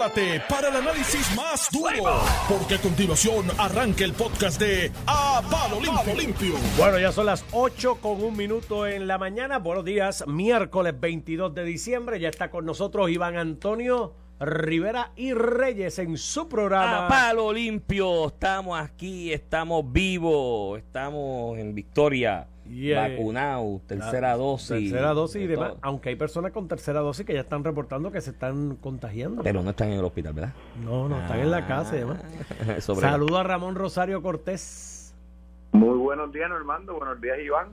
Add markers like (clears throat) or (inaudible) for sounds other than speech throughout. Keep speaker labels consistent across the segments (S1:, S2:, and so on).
S1: prepárate para el análisis más duro, porque a continuación arranca el podcast de A Palo Limpio. Limpio.
S2: Bueno, ya son las 8 con un minuto en la mañana. Buenos días, miércoles 22 de diciembre. Ya está con nosotros Iván Antonio Rivera y Reyes en su programa.
S3: A Palo Limpio, estamos aquí, estamos vivos, estamos en victoria.
S2: Yeah.
S3: Vacunados, tercera dosis.
S2: Tercera dosis y
S3: de
S2: demás. Aunque hay personas con tercera dosis que ya están reportando que se están contagiando.
S3: Pero no están en el hospital, ¿verdad?
S2: No, no, están en la casa y demás. (laughs)
S3: Ah,
S2: Saludo a Ramón Rosario Cortés.
S4: Muy buenos días, Normando. Buenos días, Iván.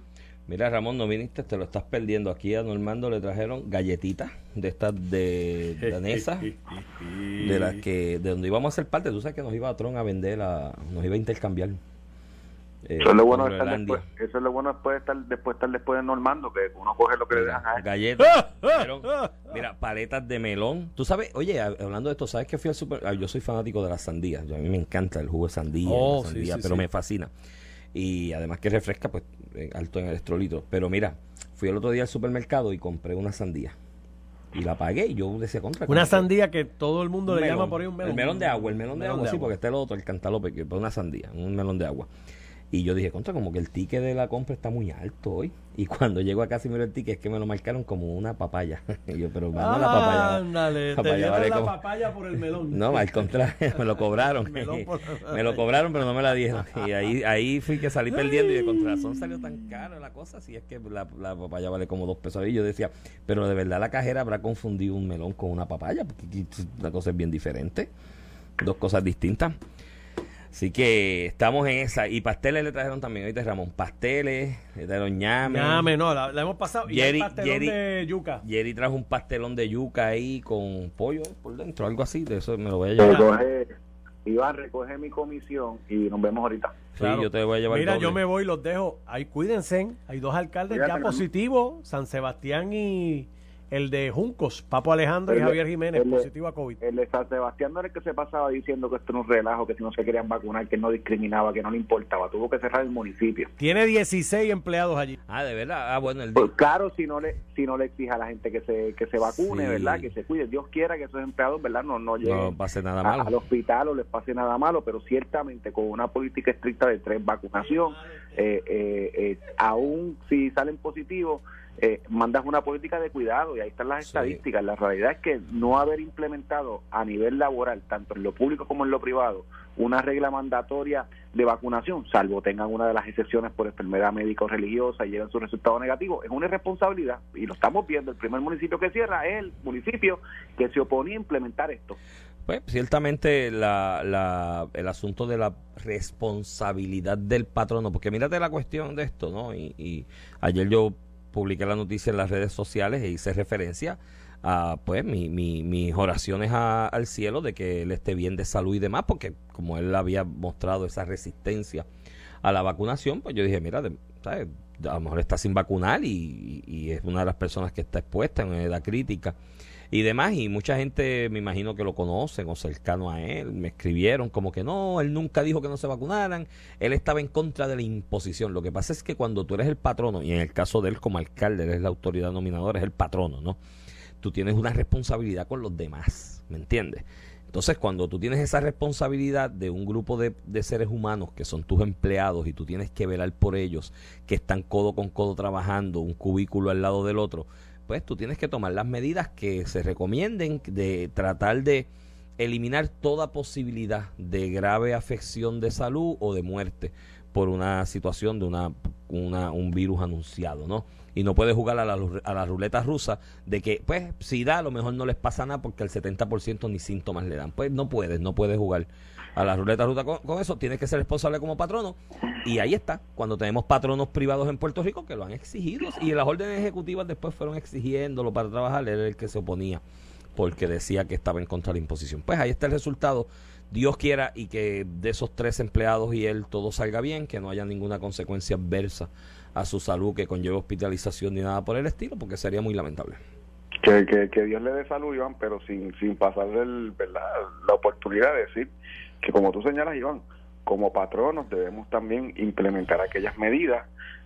S3: Mira, Ramón, no viniste, te lo estás perdiendo. Aquí a Normando le trajeron galletitas de estas de (laughs) danesas, de las que, de donde íbamos a ser parte. Tú sabes que nos iba a Tron a vender, a, nos iba a intercambiar. Eh,
S4: Eso es lo bueno de estar después, eso es lo bueno después de estar después de estar después de Normando, que uno coge lo que le dejan a él.
S3: galletas. (laughs) mira, paletas de melón. Tú sabes, oye, hab- hablando de esto, ¿sabes que fui al super? ah, Yo soy fanático de las sandías. Yo- a mí me encanta el jugo de sandía,
S2: Oh,
S3: la
S2: sí,
S3: sandía,
S2: sí,
S3: pero
S2: sí.
S3: me fascina. Y además que refresca, pues, eh, alto en electrolitos. Pero mira, fui el otro día al supermercado y compré una sandía. Y la pagué y yo decía contra.
S2: Una sandía que todo el mundo
S3: un
S2: le
S3: melón.
S2: llama por ahí un melón.
S3: El melón de agua, el melón, de agua, sí,
S2: agua.
S3: porque está el otro, el cantalope, que es una sandía, un melón de agua. Y yo dije, contra, como que el ticket de la compra está muy alto hoy. Y cuando llego acá y miro el ticket, es que me lo marcaron como una papaya. (laughs) Y yo, pero mano, la papaya.
S2: Ándale,
S3: papaya vale
S2: la
S3: como-
S2: papaya por el melón.
S3: No, al contrario, (laughs) me lo cobraron. (laughs)
S2: Por-
S3: me lo cobraron, pero no me la dieron. Y ahí, ahí fui que salí perdiendo y de contra razón salió tan caro la cosa. Si es que la, la papaya vale como dos pesos. Y yo decía, pero de verdad la cajera habrá confundido un melón con una papaya, porque la cosa es bien diferente. Dos cosas distintas. Así que estamos en esa. Y pasteles le trajeron también, ahorita Ramón. Pasteles, le trajeron ñame.
S2: Ñame, no, la, la hemos pasado. y el pastelón
S3: Jerry-
S2: de yuca.
S3: Jerry trajo un pastelón de yuca ahí con pollo por dentro, algo así. De eso me lo voy a llevar.
S4: Recoge, Iván, recoge mi comisión y nos vemos ahorita.
S3: Sí, yo te voy a llevar
S2: Mira,
S3: doble.
S2: yo me voy, los dejo. Ahí cuídense. Hay dos alcaldes
S4: Cuídate,
S2: ya positivos, San Sebastián y el de Juncos, Papo Alejandro y
S4: El de-
S2: Javier Jiménez,
S4: el
S2: positivo a COVID.
S4: El de San Sebastián no era el que se pasaba diciendo que esto era un relajo, que si no se querían vacunar, que no discriminaba, que no le importaba. Tuvo que cerrar el municipio.
S2: Tiene 16 empleados allí.
S3: Ah, de verdad. Ah, bueno, el
S4: Pues claro, si no le si no le exige a la gente que se que se vacune,
S3: Sí.
S4: ¿verdad? Que se cuide. Dios quiera que esos empleados, ¿verdad? No, no lleguen
S3: no pase nada
S4: a-
S3: malo.
S4: al hospital o les pase nada malo, pero ciertamente con una política estricta de tres vacunación, eh, eh, eh, aún si salen positivos, eh, mandas una política de cuidado y ahí están las
S3: Sí.
S4: estadísticas. La realidad es que no haber implementado a nivel laboral, tanto en lo público como en lo privado, una regla mandatoria de vacunación, salvo tengan una de las excepciones por enfermedad médica o religiosa y lleven su resultado negativo, es una irresponsabilidad y lo estamos viendo. El primer municipio que cierra es el municipio que se oponía a implementar esto.
S3: Pues ciertamente la, la, el asunto de la responsabilidad del patrono, porque mírate la cuestión de esto, ¿no? Y, y ayer yo publiqué la noticia en las redes sociales e hice referencia a pues mi, mi- mis oraciones a- al cielo de que él esté bien de salud y demás, porque como él había mostrado esa resistencia a la vacunación, pues yo dije, mira, ¿sabes? a lo mejor está sin vacunar y- y es una de las personas que está expuesta en una edad crítica y demás, y mucha gente me imagino que lo conocen o cercano a él, me escribieron como que no, él nunca dijo que no se vacunaran, él estaba en contra de la imposición. Lo que pasa es que cuando tú eres el patrono, y en el caso de él como alcalde, él es la autoridad nominadora, es el patrono, ¿no? Tú tienes una responsabilidad con los demás, ¿me entiendes? Entonces, cuando tú tienes esa responsabilidad de un grupo de, de seres humanos que son tus empleados y tú tienes que velar por ellos, que están codo con codo trabajando, un cubículo al lado del otro, pues tú tienes que tomar las medidas que se recomienden de tratar de eliminar toda posibilidad de grave afección de salud o de muerte por una situación de una, un virus anunciado, ¿no? Y no puedes jugar a la, a la ruleta rusa de que, pues, si da, a lo mejor no les pasa nada porque el 70% ni síntomas le dan. Pues no puedes, no puedes jugar a la ruleta rusa con, eso. Tienes que ser responsable como patrono. Y ahí está, cuando tenemos patronos privados en Puerto Rico que lo han exigido. Y las órdenes ejecutivas después fueron exigiéndolo para trabajar. Él era el que se oponía porque decía que estaba en contra de la imposición. Pues ahí está el resultado. Dios quiera y que de esos tres empleados y él todo salga bien, que no haya ninguna consecuencia adversa a su salud que conlleve hospitalización ni nada por el estilo, porque sería muy lamentable.
S4: Que, que, Dios le dé salud, Iván, pero sin, sin pasar el, la oportunidad de decir que, como tú señalas, Iván, como patronos debemos también implementar aquellas medidas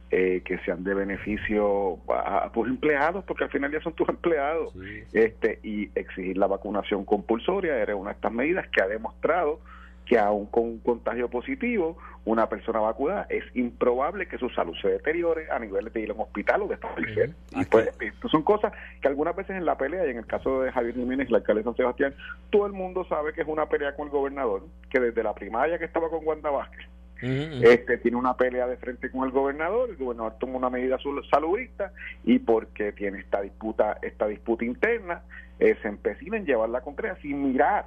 S4: eh, que sean de beneficio a, tus empleados, porque al final ya son tus empleados, este y exigir la vacunación compulsoria era una de estas medidas que ha demostrado que aún con un contagio positivo, una persona vacunada, es improbable que su salud se deteriore a nivel de ir a un hospital o de establecer. Y pues, son cosas que algunas veces en la pelea, y en el caso de Javier Jiménez, el alcalde de San Sebastián, todo el mundo sabe que es una pelea con el gobernador, que desde la primaria que estaba con Wanda Vázquez, este tiene una pelea de frente con el gobernador, el gobernador toma una medida saludista y porque tiene esta disputa, esta disputa interna, eh, se empecina en llevarla concreta sin mirar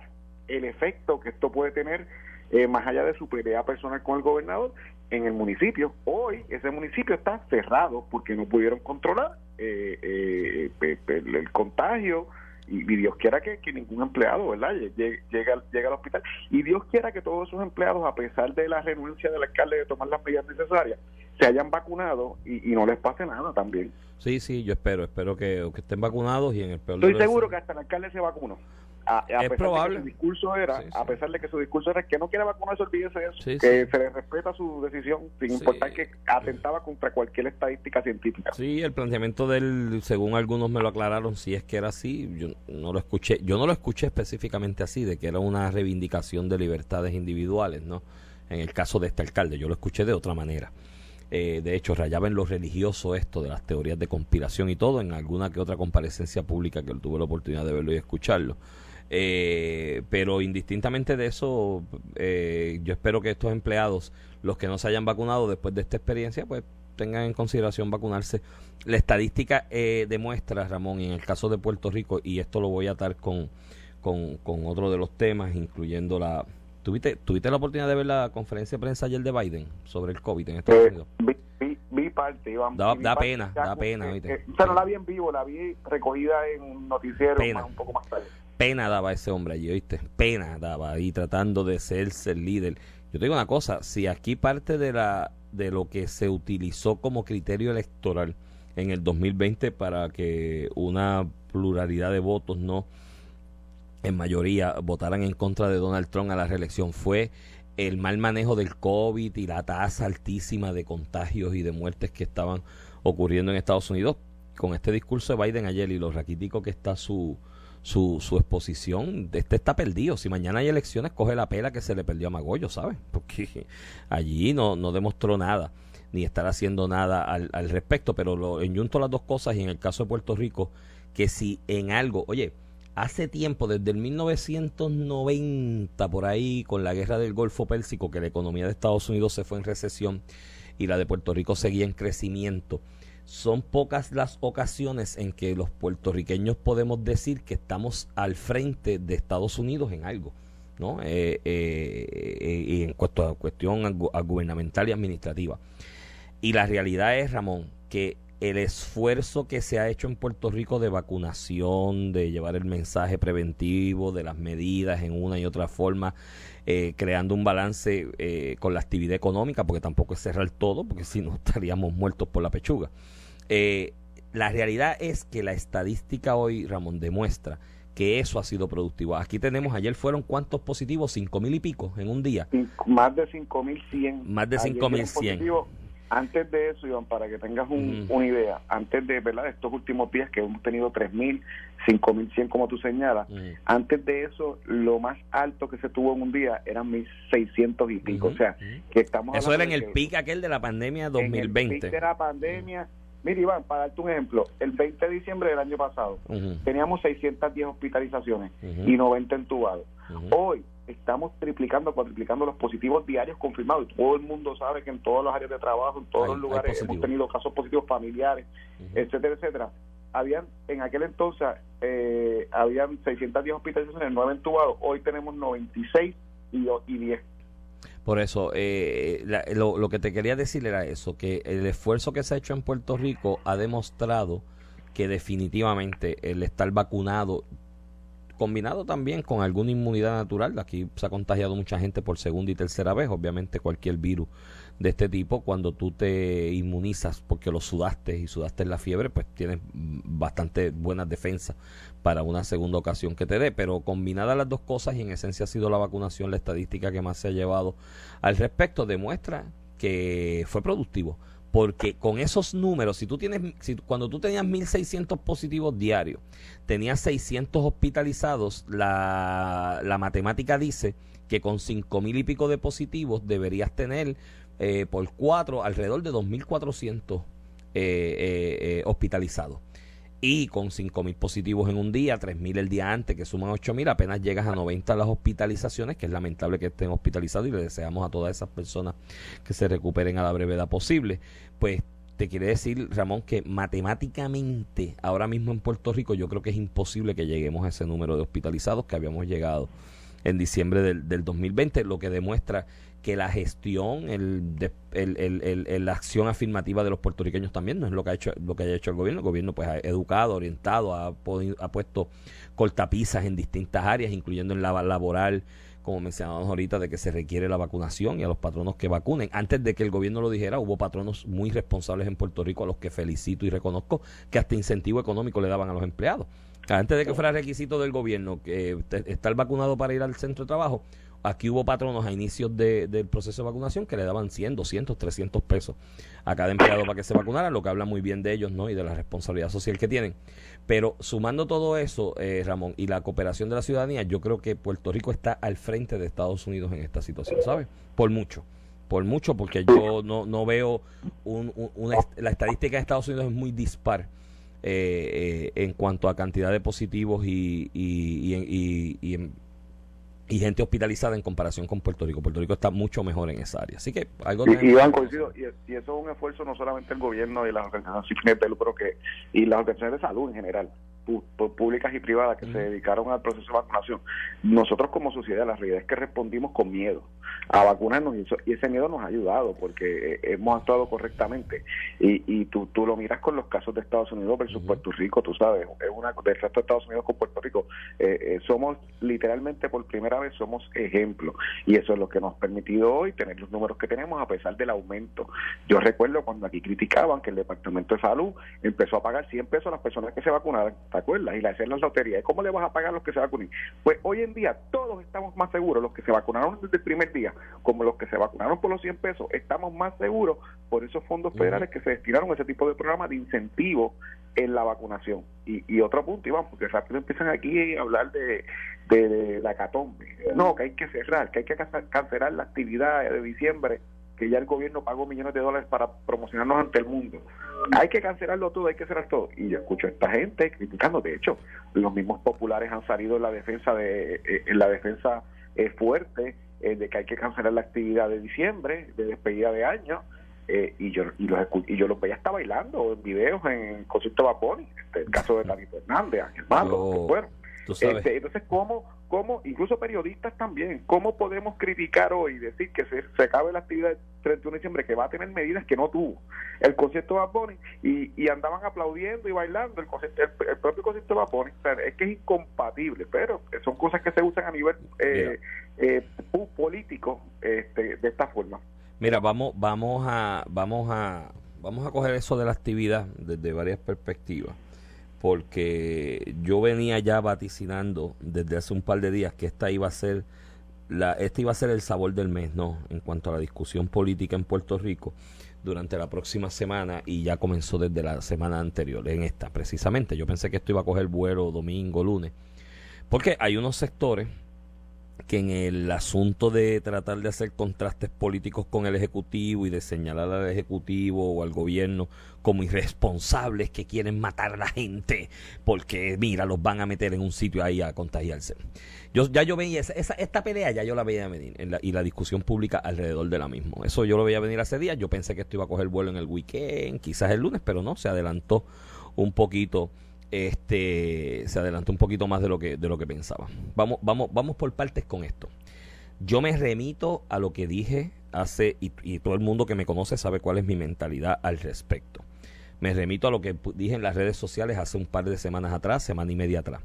S4: el efecto que esto puede tener eh, más allá de su pelea personal con el gobernador en el municipio. Hoy ese municipio está cerrado porque no pudieron controlar eh, el contagio y, Dios quiera que, ningún empleado verdad llegue, llegue, al hospital. Y Dios quiera que todos esos empleados a pesar de la renuncia del alcalde de tomar las medidas necesarias se hayan vacunado y, no les pase nada también.
S3: Sí sí yo espero espero que, estén vacunados y en el
S4: peor estoy seguro que hasta el alcalde se vacunó a,
S3: es
S4: pesar
S3: probable.
S4: De que su discurso era, a pesar de que su discurso era que no quiere vacunarse, olvídese de eso, que se le respeta su decisión, sin importar que atentaba contra cualquier estadística científica.
S3: Sí, el planteamiento del, según algunos me lo aclararon, si es que era así, yo no lo escuché, yo no lo escuché específicamente así, de que era una reivindicación de libertades individuales, ¿no? En el caso de este alcalde, yo lo escuché de otra manera. Eh, de hecho, rayaba en lo religioso esto de las teorías de conspiración y todo, en alguna que otra comparecencia pública que él tuvo la oportunidad de verlo y escucharlo. Eh, pero indistintamente de eso, eh, yo espero que estos empleados, los que no se hayan vacunado después de esta experiencia, pues tengan en consideración vacunarse. La estadística eh, demuestra, Ramón, y en el caso de Puerto Rico, y esto lo voy a atar con, con, otro de los temas, incluyendo la... ¿Tuviste, ¿Tuviste la oportunidad de ver la conferencia de prensa ayer de Biden sobre el COVID en Estados Unidos?
S4: Vi, parte, Iván.
S3: Da, pena, da pena.
S4: o sea, no la vi en vivo, la vi recogida en un noticiero un poco más tarde
S3: pena daba ese hombre allí, ¿oíste? Pena daba ahí tratando de ser el líder. Yo te digo una cosa, si aquí parte de la de lo que se utilizó como criterio electoral en el 2020 para que una pluralidad de votos no en mayoría votaran en contra de Donald Trump a la reelección fue el mal manejo del COVID y la tasa altísima de contagios y de muertes que estaban ocurriendo en Estados Unidos. Con este discurso de Biden ayer y lo raquítico que está su, su, su exposición, este está perdido. Si mañana hay elecciones, coge la pela que se le perdió a Magollo, ¿sabes? (laughs) Porque allí no, no demostró nada, ni estar haciendo nada al, al respecto. Pero lo enyunto las dos cosas y en el caso de Puerto Rico, que si en algo, oye, hace tiempo, desde el 1990 por ahí, con la guerra del Golfo Pérsico, que la economía de Estados Unidos se fue en recesión y la de Puerto Rico seguía en crecimiento son pocas las ocasiones en que los puertorriqueños podemos decir que estamos al frente de Estados Unidos en algo, ¿no? Eh, eh, y en cuanto a cuestión gubernamental y administrativa. Y la realidad es, Ramón, que el esfuerzo que se ha hecho en Puerto Rico de vacunación, de llevar el mensaje preventivo, de las medidas en una y otra forma, eh, creando un balance con la actividad económica, porque tampoco es cerrar todo, porque si no (laughs) estaríamos muertos por la pechuga. Eh, la realidad es que la estadística hoy, Ramón, demuestra que eso ha sido productivo. Aquí tenemos, ayer fueron cuántos positivos, cinco mil y pico en un día.
S4: Más de cinco mil cien.
S3: Más de cinco mil cien.
S4: Antes de eso, Iván, para que tengas una idea, antes de ¿verdad? estos últimos días que hemos tenido tres mil, cinco mil cien, como tú señalas, antes de eso, lo más alto que se tuvo en un día eran mil seiscientos y pico. O sea, que estamos.
S3: Eso era en el pico aquel de la pandemia 2020. En
S4: el de la pandemia. Mira, Iván, para darte un ejemplo, el 20 de diciembre del año pasado teníamos 610 hospitalizaciones y 90 entubados. Hoy estamos triplicando, cuadriplicando los positivos diarios confirmados. Y todo el mundo sabe que en todas las áreas de trabajo, en todos los lugares, hemos tenido casos positivos familiares, etcétera, etcétera. Habían, en aquel entonces, eh, habían 610 hospitalizaciones, 9 entubados. Hoy tenemos 96 y, y 10
S3: por eso, eh, lo, lo, que te quería decir era eso, que el esfuerzo que se ha hecho en Puerto Rico ha demostrado que definitivamente el estar vacunado, combinado también con alguna inmunidad natural, aquí se ha contagiado mucha gente por segunda y tercera vez, obviamente cualquier virus de este tipo, cuando tú te inmunizas porque lo sudaste y sudaste la fiebre, pues tienes bastante buenas defensas para una segunda ocasión que te dé. Pero combinadas las dos cosas, y en esencia ha sido la vacunación, la estadística que más se ha llevado al respecto, demuestra que fue productivo porque con esos números, si tú tienes, si, cuando tú tenías 1.600 positivos diarios, tenías 600 hospitalizados, la, la matemática dice que con 5.000 y pico de positivos deberías tener eh, por cuatro alrededor de 2.400 eh, eh, hospitalizados. Y con 5.000 positivos en un día, 3.000 el día antes, que suman 8.000, apenas llegas a 90 las hospitalizaciones, que es lamentable que estén hospitalizados y le deseamos a todas esas personas que se recuperen a la brevedad posible. Pues te quiere decir, Ramón, que matemáticamente ahora mismo en Puerto Rico yo creo que es imposible que lleguemos a ese número de hospitalizados que habíamos llegado en diciembre del, del 2020, lo que demuestra que la gestión, el, el, la acción afirmativa de los puertorriqueños también no es lo que ha hecho lo que haya hecho el gobierno. El gobierno pues ha educado, orientado, ha, ha puesto cortapisas en distintas áreas, incluyendo en la laboral, como mencionábamos ahorita, de que se requiere la vacunación y a los patronos que vacunen. Antes de que el gobierno lo dijera, hubo patronos muy responsables en Puerto Rico a los que felicito y reconozco que hasta incentivo económico le daban a los empleados. Antes de que fuera requisito del gobierno que estar vacunado para ir al centro de trabajo, Aquí hubo patronos a inicios del proceso de vacunación que le daban 100, 200, 300 pesos a cada empleado para que se vacunara, lo que habla muy bien de ellos ¿no? y de la responsabilidad social que tienen. Pero sumando todo eso, eh, Ramón, y la cooperación de la ciudadanía, yo creo que Puerto Rico está al frente de Estados Unidos en esta situación, ¿sabes? Por mucho por mucho, porque yo no, no veo una, la estadística de Estados Unidos es muy dispar eh, eh, en cuanto a cantidad de positivos y, y, y, y en, y gente hospitalizada en comparación con Puerto Rico. Puerto Rico está mucho mejor en esa área. Así que algo...
S4: Y, Iván, coincido, y, y, eso es un esfuerzo no solamente del gobierno y las organizaciones de lucro, que, y las organizaciones de salud en general, públicas y privadas que se dedicaron al proceso de vacunación. Nosotros como sociedad, la realidad es que respondimos con miedo a vacunarnos y, ese miedo nos ha ayudado porque eh, hemos actuado correctamente. Y, y tú, tú lo miras con los casos de Estados Unidos versus Puerto Rico, tú sabes, es una del resto de Estados Unidos con Puerto Rico. Eh, eh, somos literalmente por primera vez somos ejemplo y eso es lo que nos ha permitido hoy tener los números que tenemos a pesar del aumento. Yo recuerdo cuando aquí criticaban que el Departamento de Salud empezó a pagar 100 pesos a las personas que se vacunaran, ¿te acuerdas? Y la hacer la lotería. ¿Cómo le vas a pagar a los que se vacunen? Pues hoy en día todos estamos más seguros, los que se vacunaron desde el primer día como los que se vacunaron por los 100 pesos, estamos más seguros por esos fondos federales que se destinaron a ese tipo de programas de incentivo en la vacunación. Y, y otro punto, Iván, porque rápido empiezan aquí a hablar de, de, la catombe. No, que hay que cerrar, que hay que cancelar la actividad de diciembre que ya el gobierno pagó millones de dólares para promocionarnos ante el mundo. Hay que cancelarlo todo, hay que cerrar todo. Y yo escucho a esta gente criticando. De hecho, los mismos populares han salido en la defensa de eh, en la defensa eh, fuerte eh, de que hay que cancelar la actividad de diciembre, de despedida de año, eh, y yo y los y yo los veía hasta bailando en videos en concierto de Vaponi, este, el caso de David Fernández, Ángel Mato, que fueron. Este, entonces, ¿cómo, ¿cómo, incluso periodistas también, cómo podemos criticar hoy y decir que se, se acabe la actividad del 31 de diciembre, que va a tener medidas que no tuvo el concierto de Bad y, y andaban aplaudiendo y bailando el, el, propio concierto de Bad es que es incompatible, pero son cosas que se usan a nivel eh, eh, político este, de esta forma.
S3: Mira, vamos, vamos a, vamos a, vamos a coger eso de la actividad desde varias perspectivas porque yo venía ya vaticinando desde hace un par de días que esta iba a ser la, este iba a ser el sabor del mes, ¿no? En cuanto a la discusión política en Puerto Rico durante la próxima semana y ya comenzó desde la semana anterior, en esta precisamente. Yo pensé que esto iba a coger vuelo domingo, lunes, porque hay unos sectores que en el asunto de tratar de hacer contrastes políticos con el Ejecutivo y de señalar al Ejecutivo o al gobierno como irresponsables que quieren matar a la gente porque, mira, los van a meter en un sitio ahí a contagiarse. Yo, ya yo veía esa, esta pelea, ya yo la veía venir en y la discusión pública alrededor de la misma. Eso yo lo veía venir hace días. Yo pensé que esto iba a coger vuelo en el weekend, quizás el lunes, pero no, se adelantó un poquito este se adelantó un poquito más de lo que de lo que pensaba. Vamos vamos vamos por partes con esto. Yo me remito a lo que dije hace y, todo el mundo que me conoce sabe cuál es mi mentalidad al respecto. Me remito a lo que dije en las redes sociales hace un par de semanas atrás, semana y media atrás.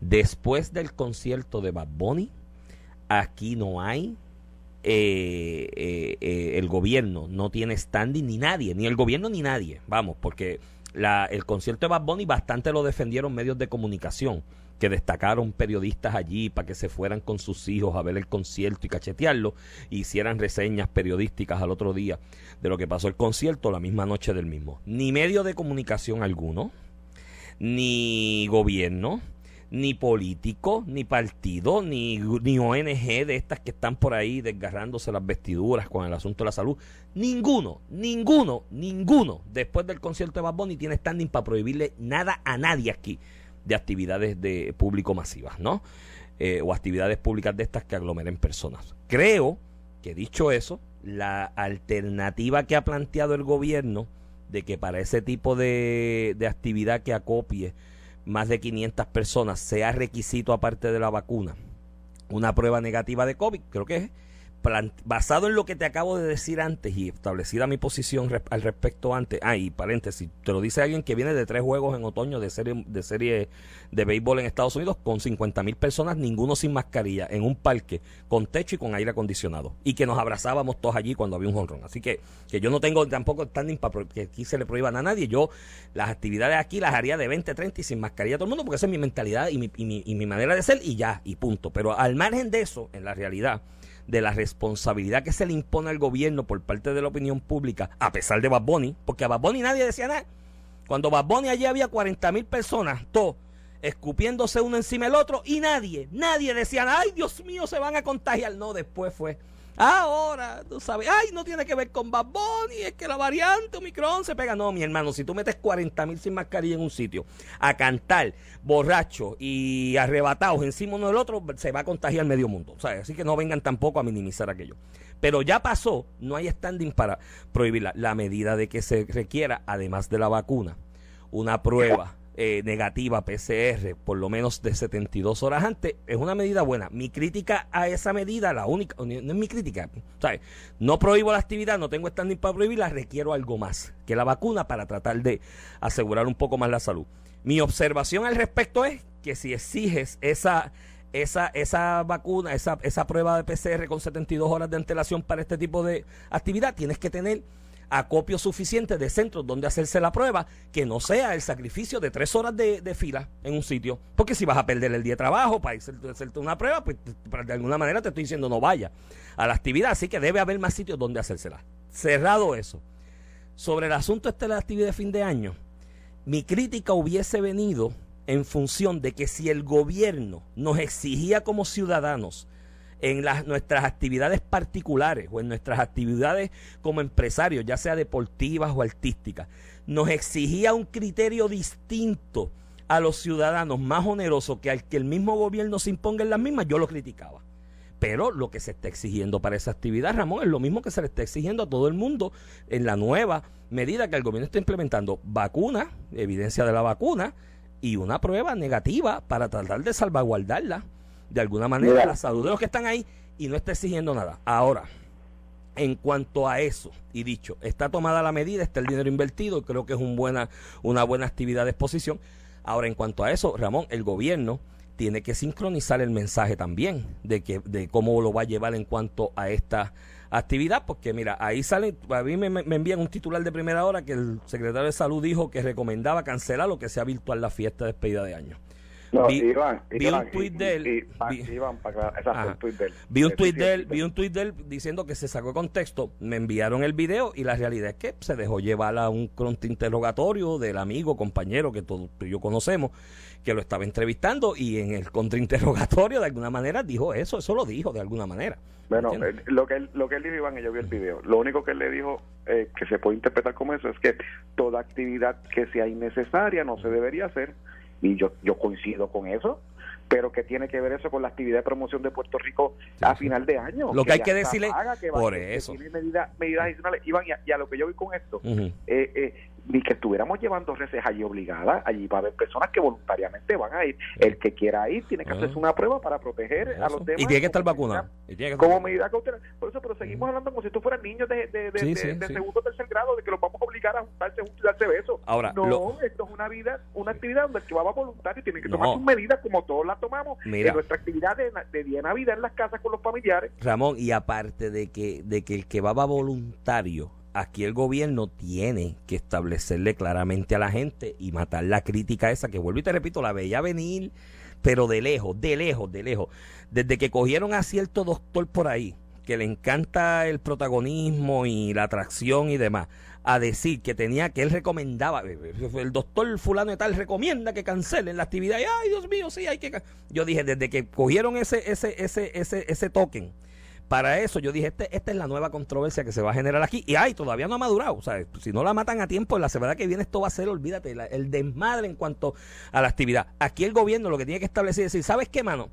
S3: Después del concierto de Bad Bunny, aquí no hay eh, eh, eh, el gobierno no tiene standing ni nadie, ni el gobierno ni nadie, vamos, porque la, el concierto de Bad Bunny bastante lo defendieron medios de comunicación, que destacaron periodistas allí para que se fueran con sus hijos a ver el concierto y cachetearlo, e hicieran reseñas periodísticas al otro día de lo que pasó el concierto la misma noche del mismo. Ni medio de comunicación alguno, ni gobierno, ni político, ni partido, ni, ni ONG de estas que están por ahí desgarrándose las vestiduras con el asunto de la salud. Ninguno, ninguno, ninguno después del concierto de Bad Bunny tiene standing para prohibirle nada a nadie aquí de actividades de público masivas, ¿no? Eh, o actividades públicas de estas que aglomeren personas. Creo que dicho eso, la alternativa que ha planteado el gobierno de que para ese tipo de, de actividad que acopie más de 500 personas sea requisito aparte de la vacuna. Una prueba negativa de COVID, creo que es basado en lo que te acabo de decir antes y establecida mi posición al respecto antes, ah, y paréntesis, te lo dice alguien que viene de tres juegos en otoño de serie de serie de béisbol en Estados Unidos con 50 mil personas, ninguno sin mascarilla, en un parque con techo y con aire acondicionado, y que nos abrazábamos todos allí cuando había un honrón. Así que, que yo no tengo tampoco standing para que aquí se le prohíban a nadie, yo las actividades aquí las haría de 20, 30 y sin mascarilla a todo el mundo, porque esa es mi mentalidad y mi, y mi, y mi manera de ser, y ya, y punto. Pero al margen de eso, en la realidad, de la responsabilidad que se le impone al gobierno por parte de la opinión pública, a pesar de Bad Bunny, porque a Bad Bunny nadie decía nada. Cuando Bad Bunny allí había 40 mil personas, todos escupiéndose uno encima del otro, y nadie, nadie decía, ay Dios mío, se van a contagiar. No, después fue Ahora, tú sabes, ay, no tiene que ver con Bad Bunny, es que la variante Omicron se pega. No, mi hermano, si tú metes 40 mil sin mascarilla en un sitio a cantar borracho y arrebatados encima uno del otro, se va a contagiar medio mundo. Sea, así que no vengan tampoco a minimizar aquello. Pero ya pasó, no hay standing para prohibirla. La medida de que se requiera, además de la vacuna, una prueba eh, negativa PCR por lo menos de 72 horas antes, es una medida buena. Mi crítica a esa medida, la única, no es mi crítica, ¿sabes? no prohíbo la actividad, no tengo standing para prohibirla, requiero algo más que la vacuna para tratar de asegurar un poco más la salud. Mi observación al respecto es que si exiges esa esa, esa vacuna, esa, esa prueba de PCR con 72 horas de antelación para este tipo de actividad, tienes que tener acopio suficiente de centros donde hacerse la prueba, que no sea el sacrificio de tres horas de, fila en un sitio. Porque si vas a perder el día de trabajo para hacerte una prueba, pues de alguna manera te estoy diciendo no vaya a la actividad. Así que debe haber más sitios donde hacérsela. Cerrado eso. Sobre el asunto este de la actividad de fin de año, mi crítica hubiese venido en función de que si el gobierno nos exigía como ciudadanos en las, nuestras actividades particulares o en nuestras actividades como empresarios, ya sea deportivas o artísticas, nos exigía un criterio distinto a los ciudadanos, más oneroso que al que el mismo gobierno se imponga en las mismas, yo lo criticaba. Pero lo que se está exigiendo para esa actividad, Ramón, es lo mismo que se le está exigiendo a todo el mundo en la nueva medida que el gobierno está implementando. Vacuna, evidencia de la vacuna, y una prueba negativa para tratar de salvaguardarla de alguna manera la salud de los que están ahí y no está exigiendo nada. Ahora, en cuanto a eso, y dicho, está tomada la medida, está el dinero invertido, creo que es un buena, una buena actividad de exposición. Ahora, en cuanto a eso, Ramón, el gobierno tiene que sincronizar el mensaje también de que de cómo lo va a llevar en cuanto a esta actividad, porque mira, ahí sale, a mí me, me, envían un titular de primera hora que el secretario de salud dijo que recomendaba cancelar lo que sea virtual la fiesta de despedida de año vi, un tuit de él. vi, un tuit de él, vi un tuit de él diciendo que se sacó contexto. Me enviaron el video y la realidad es que se dejó llevar a un contrainterrogatorio del amigo, compañero que todos tú y yo conocemos, que lo estaba entrevistando y en el contrainterrogatorio de alguna manera dijo eso, eso lo dijo de alguna manera.
S4: Bueno, eh, lo que él, lo que él dijo Iván, y yo vi el video, lo único que él le dijo eh, que se puede interpretar como eso es que toda actividad que sea innecesaria no se debería hacer y yo, yo coincido con eso pero que tiene que ver eso con la actividad de promoción de Puerto Rico a final de año.
S3: Lo que, hay que decirle por eso.
S4: medidas, adicionales. Iván, y a, lo que yo vi con esto, eh, eh, ni que estuviéramos llevando reces allí obligadas, allí va a haber personas que voluntariamente van a ir. El que quiera ir tiene que hacerse una prueba para proteger a los demás.
S3: Y tiene que estar vacunado.
S4: Como medida cautelar. Por eso, pero seguimos hablando como si tú fueras niños de, de, de, segundo o tercer grado, de que los vamos a obligar a juntarse juntos y darse besos.
S3: Ahora,
S4: no, esto es una vida, una actividad donde el que va a voluntario tiene que tomar sus medidas como todos las tomamos en nuestra actividad de, de día de Navidad en las casas con los familiares.
S3: Ramón, y aparte de que, de que el que va, va voluntario aquí el gobierno tiene que establecerle claramente a la gente y matar la crítica esa que vuelvo y te repito, la veía venir pero de lejos, de lejos, de lejos. Desde que cogieron a cierto doctor por ahí, que le encanta el protagonismo y la atracción y demás, a decir que tenía que él recomendaba, eh, eh, el doctor fulano de tal recomienda que cancelen la actividad. Ay, Dios mío, sí, hay que. Yo dije, desde que cogieron ese, ese, ese, ese, ese token para eso yo dije, este, esta es la nueva controversia que se va a generar aquí. Y ay, todavía no ha madurado. O sea, si no la matan a tiempo, la semana que viene esto va a ser, olvídate, el desmadre en cuanto a la actividad. Aquí el gobierno lo que tiene que establecer es decir, ¿sabes qué, mano?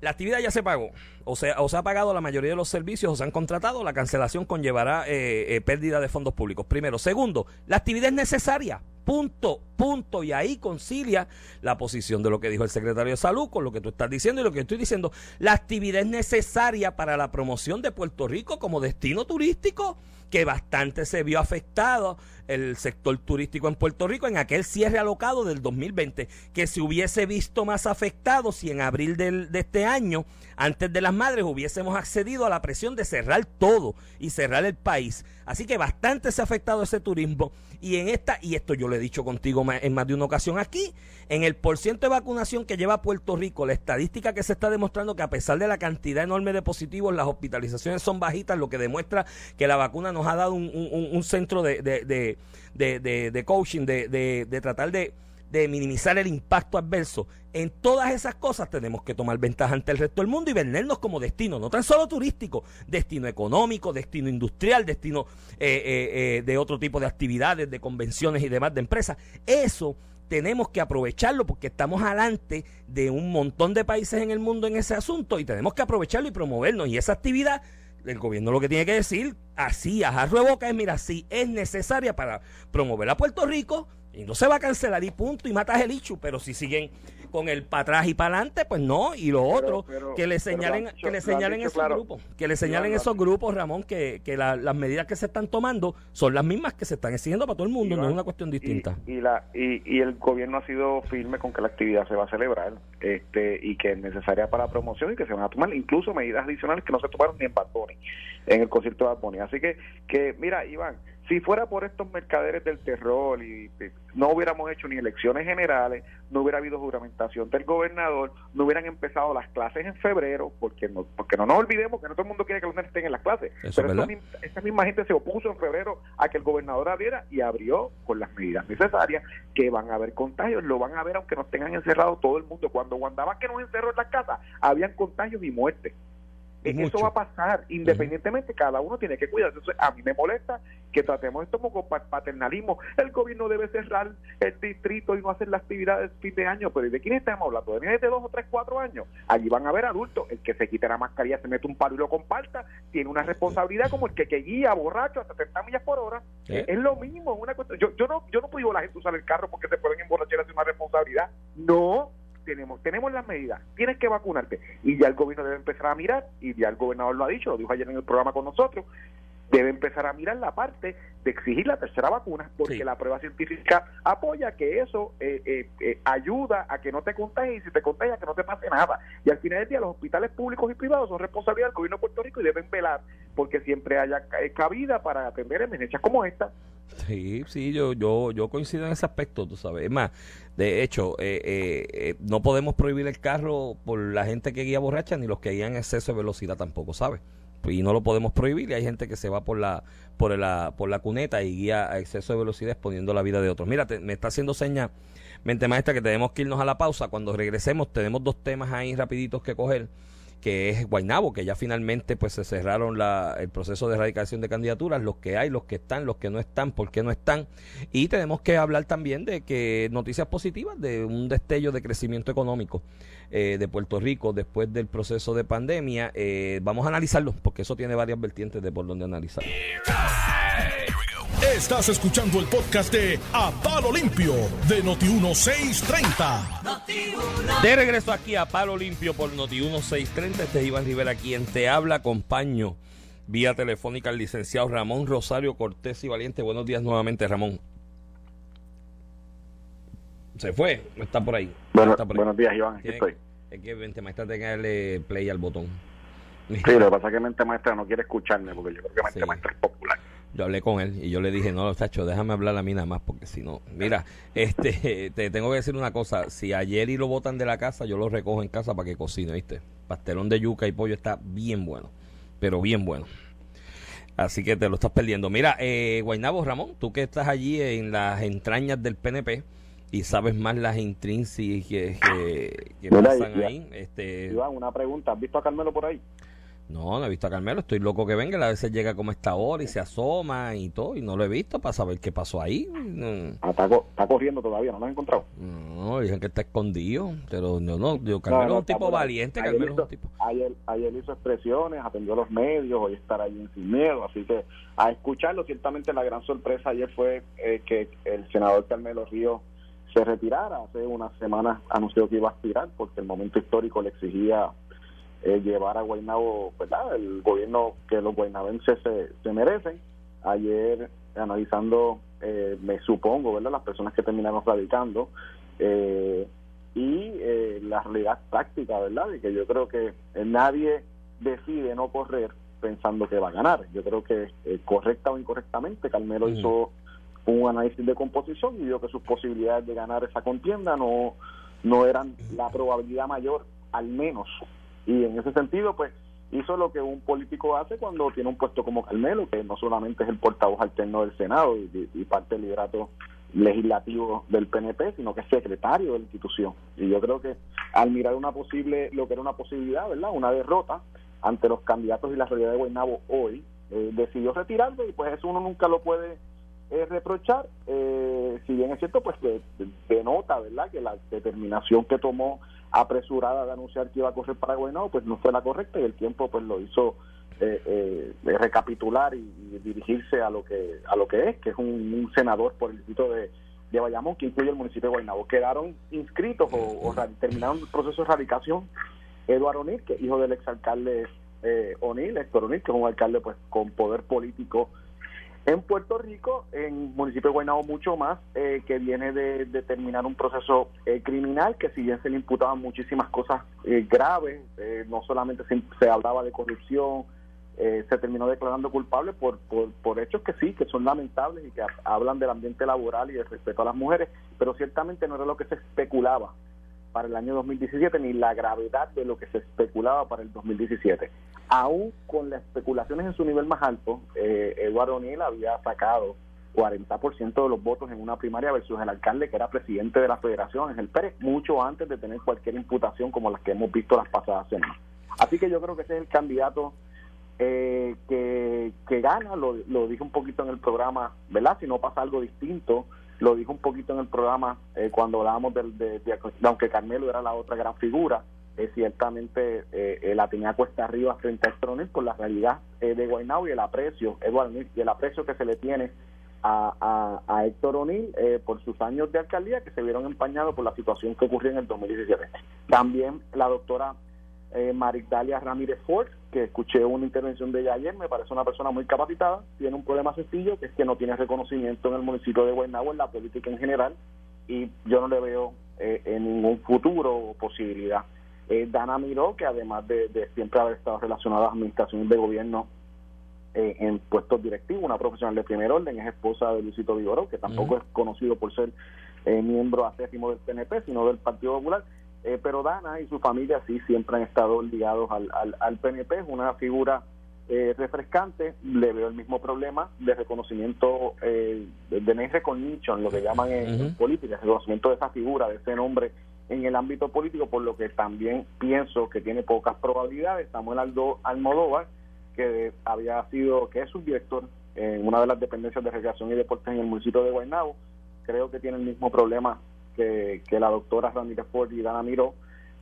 S3: La actividad ya se pagó, o sea, o se ha pagado la mayoría de los servicios, o se han contratado, la cancelación conllevará eh, eh, pérdida de fondos públicos. Primero. Segundo, la actividad es necesaria. Punto, punto. Y ahí concilia la posición de lo que dijo el secretario de Salud con lo que tú estás diciendo y lo que estoy diciendo. La actividad es necesaria para la promoción de Puerto Rico como destino turístico, que bastante se vio afectado el sector turístico en Puerto Rico en aquel cierre alocado del 2020, que se hubiese visto más afectado si en abril del, de este año, antes de las madres, hubiésemos accedido a la presión de cerrar todo y cerrar el país. Así que bastante se ha afectado ese turismo y en esta, y esto yo lo he dicho contigo en más de una ocasión aquí, en el porciento de vacunación que lleva Puerto Rico, la estadística que se está demostrando que a pesar de la cantidad enorme de positivos, las hospitalizaciones son bajitas, lo que demuestra que la vacuna nos ha dado un, centro de, de coaching, de tratar de de minimizar el impacto adverso. En todas esas cosas tenemos que tomar ventaja ante el resto del mundo y vendernos como destino, no tan solo turístico, destino económico, destino industrial, destino eh, eh, eh, de otro tipo de actividades, de convenciones y demás de empresas. Eso tenemos que aprovecharlo porque estamos adelante de un montón de países en el mundo en ese asunto y tenemos que aprovecharlo y promovernos. Y esa actividad el gobierno lo que tiene que decir, así, a jarro de boca, es, mira, si es necesaria para promover a Puerto Rico, y no se va a cancelar y punto, y matas el ichu, pero si siguen con el para atrás y para adelante, pues no. Y lo otro, que le señalen, que le señalen esos grupos, que le señalen esos grupos, Ramón, que, que las medidas que se están tomando son las mismas que se están exigiendo para todo el mundo, no es una cuestión distinta.
S4: Y, la, y, y, el gobierno ha sido firme con que la actividad se va a celebrar este y que es necesaria para la promoción y que se van a tomar incluso medidas adicionales que no se tomaron ni en Bad en el concierto de Bad Así que, que mira, Iván, si fuera por estos mercaderes del terror y no hubiéramos hecho ni elecciones generales, no hubiera habido juramentación del gobernador, no hubieran empezado las clases en febrero, porque no, porque no nos olvidemos que no todo el mundo quiere que los niños estén en las clases. pero esa misma gente se opuso en febrero a que el gobernador abriera y abrió con las medidas necesarias, que van a haber contagios, lo van a ver aunque nos tengan encerrados todo el mundo. Cuando Wandaba que nos encerró en las casas, habían contagios y muertes. Eso va a pasar, independientemente, cada uno tiene que cuidarse. a mí me molesta que tratemos esto como paternalismo. El gobierno debe cerrar el distrito y no hacer la actividad del fin de año, pero ¿de quién estamos hablando? ¿De niños de dos o tres, cuatro años? Allí van a ver adultos. El que se quite la mascarilla, se mete un palo y lo comparta, tiene una responsabilidad como el que, que guía borracho a 70 millas por hora. Es lo mismo, una Yo, yo no yo no prohíbo a la gente usar el carro porque se pueden emborrachar es una responsabilidad. No, tenemos, tenemos las medidas, tienes que vacunarte. Y ya el gobierno debe empezar a mirar, y ya el gobernador lo ha dicho, lo dijo ayer en el programa con nosotros, debe empezar a mirar la parte de exigir la tercera vacuna, porque la prueba científica apoya que eso eh, eh, eh, ayuda a que no te contagies y si te contagias que no te pase nada. Y al final del día los hospitales públicos y privados son responsabilidad del gobierno de Puerto Rico y deben velar porque siempre haya cabida para atender emergencias como esta.
S3: Sí, sí, yo, yo, yo coincido en ese aspecto, tú sabes. Es más, de hecho, no podemos prohibir el carro por la gente que guía borracha ni los que guían exceso de velocidad tampoco, ¿sabes? Y no lo podemos prohibir y hay gente que se va por la por la por la cuneta y guía a exceso de velocidad exponiendo la vida de otros. Mira, me está haciendo seña mente maestra que tenemos que irnos a la pausa. Cuando regresemos tenemos dos temas ahí rapiditos que coger que es Guainabo, que ya finalmente pues se cerraron la, el proceso de erradicación de candidaturas, los que hay, los que están, los que no están, por qué no están. Y tenemos que hablar también de que noticias positivas, de un destello de crecimiento económico eh, de Puerto Rico después del proceso de pandemia. Eh, vamos a analizarlo, porque eso tiene varias vertientes de por donde analizar.
S1: Estás escuchando el podcast de A Palo Limpio de Noti1630.
S3: de regreso aquí a Palo Limpio por Noti1630. Este es Iván Rivera quien te habla. Acompaño vía telefónica al licenciado Ramón Rosario Cortés y Valiente. Buenos días nuevamente, Ramón. Se fue, está por ahí.
S4: Buenos días, Iván. Aquí estoy.
S3: Es que Mente Maestra tenga que darle play al botón.
S4: Sí, lo que pasa es que Mente Maestra no quiere escucharme porque yo creo que Mente Maestra es popular.
S3: Yo hablé con él y yo le dije, no, Chacho, déjame hablar a mí nada más, porque si no, mira, este, (laughs) te tengo que decir una cosa, si ayer y lo botan de la casa, yo lo recojo en casa para que cocine, ¿viste? Pastelón de yuca y pollo está bien bueno, pero bien bueno. Así que te lo estás perdiendo. Mira, eh, Guainabo Ramón, tú que estás allí en las entrañas del PNP y sabes más las intrínsecas que, que, que pasan ahí. Este...
S4: Iván, una pregunta, ¿has visto a Carmelo por ahí?
S3: No, no he visto a Carmelo, estoy loco que venga, a veces llega como esta hora y se asoma y todo, y no lo he visto para saber qué pasó ahí.
S4: Ah, está, corriendo todavía, ¿no lo has encontrado?
S3: No, dicen que está escondido, pero no, no, digo, Carmelo es un tipo valiente, Carmelo
S4: es
S3: un tipo...
S4: Ayer, ayer hizo expresiones, atendió a los medios, hoy estará allí sin miedo, así que a escucharlo, ciertamente la gran sorpresa ayer fue eh, que el senador Carmelo Río se retirara, hace unas semanas anunció que iba a aspirar porque el momento histórico le exigía eh, llevar a Guaynabo, ¿verdad? El gobierno que los guaynabenses se, se merecen. Ayer, analizando, eh, me supongo, ¿verdad? Las personas que terminaron radicando eh, y la realidad práctica, ¿verdad? De que yo creo que nadie decide no correr pensando que va a ganar. Yo creo que correcta o incorrectamente, Carmelo hizo un análisis de composición y vio que sus posibilidades de ganar esa contienda no, no eran la probabilidad mayor, al menos y en ese sentido, pues hizo lo que un político hace cuando tiene un puesto como Carmelo, que no solamente es el portavoz alterno del Senado y, parte del liderato legislativo del PNP, sino que es secretario de la institución. Y yo creo que al mirar una posible, lo que era una posibilidad, ¿verdad? Una derrota ante los candidatos y la realidad de Guaynabo hoy, eh, decidió retirarse y pues eso uno nunca lo puede eh, reprochar, eh, si bien es cierto, pues que denota, ¿verdad?, que la determinación que tomó apresurada de anunciar que iba a correr para Guaynabo, pues no fue la correcta y el tiempo pues lo hizo eh, eh recapitular y, dirigirse a lo que a lo que es, que es un, senador por el distrito de, de, Bayamón que incluye el municipio de Guaynabo. Quedaron inscritos o, terminaron el proceso de erradicación Eduardo O'Neill, que hijo del exalcalde eh, O'Neill, Héctor O'Neill, que es un alcalde pues con poder político en Puerto Rico, en municipio de Guaynabo mucho más, eh, que viene de, terminar un proceso eh, criminal, que si bien se le imputaban muchísimas cosas eh, graves, no solamente se, hablaba de corrupción, se terminó declarando culpable por, por, por, hechos que sí, que son lamentables y que hablan del ambiente laboral y del respeto a las mujeres, pero ciertamente no era lo que se especulaba para el año 2017 ni la gravedad de lo que se especulaba para el 2017 aún con las especulaciones en su nivel más alto, eh, Eduardo O'Neill había sacado 40% de los votos en una primaria versus el alcalde que era presidente de la federación, el Pérez, mucho antes de tener cualquier imputación como las que hemos visto las pasadas semanas. Así que yo creo que ese es el candidato eh, que, que gana, lo, lo dije un poquito en el programa, ¿verdad? Si no pasa algo distinto, lo dijo un poquito en el programa eh, cuando hablábamos de, de, aunque Carmelo era la otra gran figura, eh, ciertamente eh, la tenía cuesta arriba frente a Héctor por la realidad eh, de Guaynabo y el aprecio, el aprecio que se le tiene a, a, Héctor O'Neill eh, por sus años de alcaldía que se vieron empañados por la situación que ocurrió en el 2017. También la doctora eh, Marigdalia Ramírez Ford, que escuché una intervención de ella ayer, me parece una persona muy capacitada, tiene un problema sencillo, que es que no tiene reconocimiento en el municipio de Guaynabo, en la política en general, y yo no le veo en ningún futuro o posibilidad eh, Dana Miró, que además de, siempre haber estado relacionada a administraciones de gobierno eh, en puestos directivos, una profesional de primer orden, es esposa de Luisito Vigoró, que tampoco es conocido por ser eh, miembro acérrimo del PNP, sino del Partido Popular. Pero Dana y su familia sí siempre han estado ligados al, al, PNP, es una figura refrescante, le veo el mismo problema de reconocimiento de, de name recognition, lo que llaman en, política, reconocimiento de esa figura, de ese nombre en el ámbito político, por lo que también pienso que tiene pocas probabilidades. Samuel Aldo Almodóvar, que había sido, que es subdirector en una de las dependencias de recreación y deportes en el municipio de Guaynabo, creo que tiene el mismo problema que, la doctora Ramírez Ford y Dana Miró,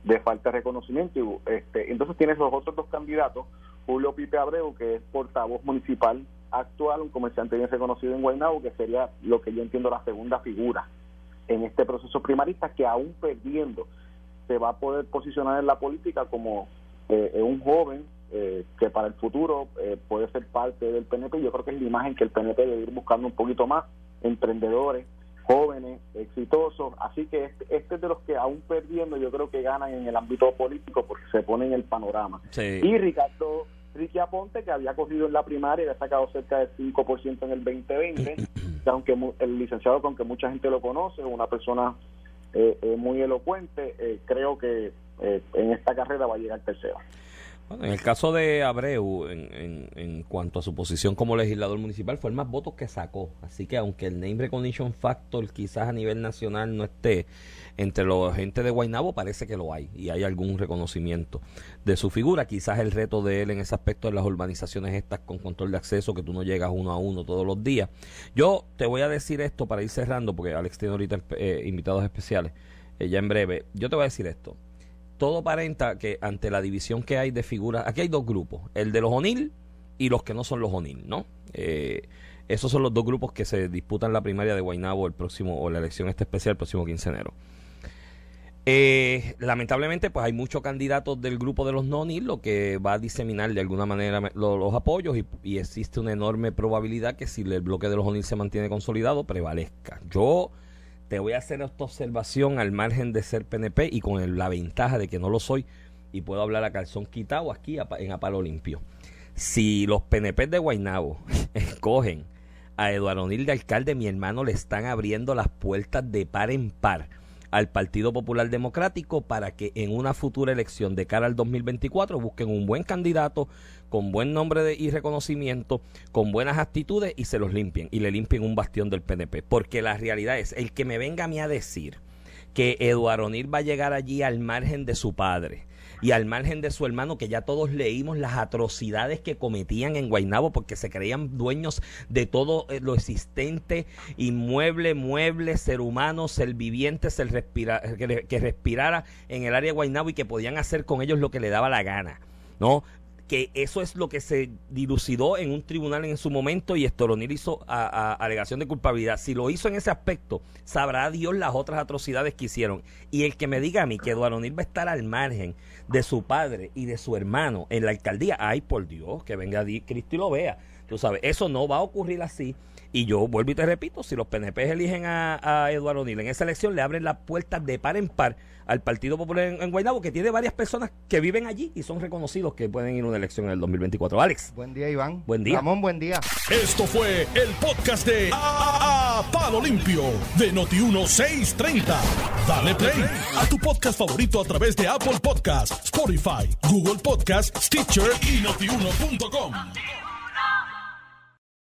S4: de falta de reconocimiento. Este, entonces tienes los otros dos candidatos, Julio Pipe Abreu, que es portavoz municipal actual, un comerciante bien reconocido en Guaynabo, que sería lo que yo entiendo la segunda figura en este proceso primarista que aún perdiendo se va a poder posicionar en la política como eh, un joven eh, que para el futuro eh, puede ser parte del PNP. Yo creo que es la imagen que el PNP debe ir buscando un poquito más, emprendedores, jóvenes, exitosos. Así que este, este, es de los que aún perdiendo yo creo que ganan en el ámbito político porque se pone en el panorama. Y Ricardo Ricky Aponte, que había corrido en la primaria y había sacado cerca del 5% en el 2020, (clears throat) aunque el licenciado, con que mucha gente lo conoce, una persona eh, eh, muy elocuente, eh, creo que en esta carrera va a llegar tercero.
S3: Bueno, en el caso de Abreu, en, cuanto a su posición como legislador municipal, fue el más votos que sacó. Así que aunque el name recognition factor quizás a nivel nacional no esté entre los gente de Guaynabo, parece que lo hay y hay algún reconocimiento de su figura. Quizás el reto de él en ese aspecto de las urbanizaciones estas con control de acceso, que tú no llegas uno a uno todos los días. Yo te voy a decir esto para ir cerrando, porque Alex tiene ahorita eh, invitados especiales eh, ya en breve. Yo te voy a decir esto todo aparenta que ante la división que hay de figuras, aquí hay dos grupos, el de los O'Neill y los que no son los O'Neill, ¿no? Eh, esos son los dos grupos que se disputan la primaria de Guaynabo el próximo, o la elección este especial el próximo 15 de enero. Eh, lamentablemente, pues hay muchos candidatos del grupo de los O'Neill, lo que va a diseminar de alguna manera los, apoyos y, y, existe una enorme probabilidad que si el bloque de los O'Neill se mantiene consolidado, prevalezca. Yo te voy a hacer esta observación al margen de ser PNP y con la ventaja de que no lo soy y puedo hablar a calzón quitado aquí en Apalo Limpio. Si los PNP de Guaynabo (laughs) escogen a Eduardo Nil de alcalde, mi hermano le están abriendo las puertas de par en par al Partido Popular Democrático para que en una futura elección de cara al 2024 busquen un buen candidato con buen nombre de, y reconocimiento, con buenas actitudes y se los limpien y le limpien un bastión del PNP. Porque la realidad es, el que me venga a mí a decir que Eduardo O'Neill va a llegar allí al margen de su padre, y al margen de su hermano, que ya todos leímos las atrocidades que cometían en Guaynabo porque se creían dueños de todo eh, lo existente, inmueble, mueble, ser humano, ser viviente, ser respira, que, respirara en el área de Guaynabo y que podían hacer con ellos lo que le daba la gana. ¿no? Que eso es lo que se dilucidó en un tribunal en su momento y Estoronil hizo a, alegación de culpabilidad. Si lo hizo en ese aspecto, sabrá Dios las otras atrocidades que hicieron. Y el que me diga a mí que Eduardo va a estar al margen de su padre y de su hermano en la alcaldía, ay por Dios, que venga Cristo y lo vea. Tú sabes, eso no va a ocurrir así. Y yo vuelvo y te repito, si los PNP eligen a, Eduardo O'Neill en esa elección, le abren las puertas de par en par al Partido Popular en, en, Guaynabo, que tiene varias personas que viven allí y son reconocidos que pueden ir a una elección en el 2024. Alex.
S5: Buen día, Iván.
S3: Buen día.
S5: Ramón, buen día.
S1: Esto fue el podcast de a, Palo Limpio de Noti1630. Dale play a tu podcast favorito a través de Apple Podcasts, Spotify, Google Podcasts, Stitcher y notiuno.com.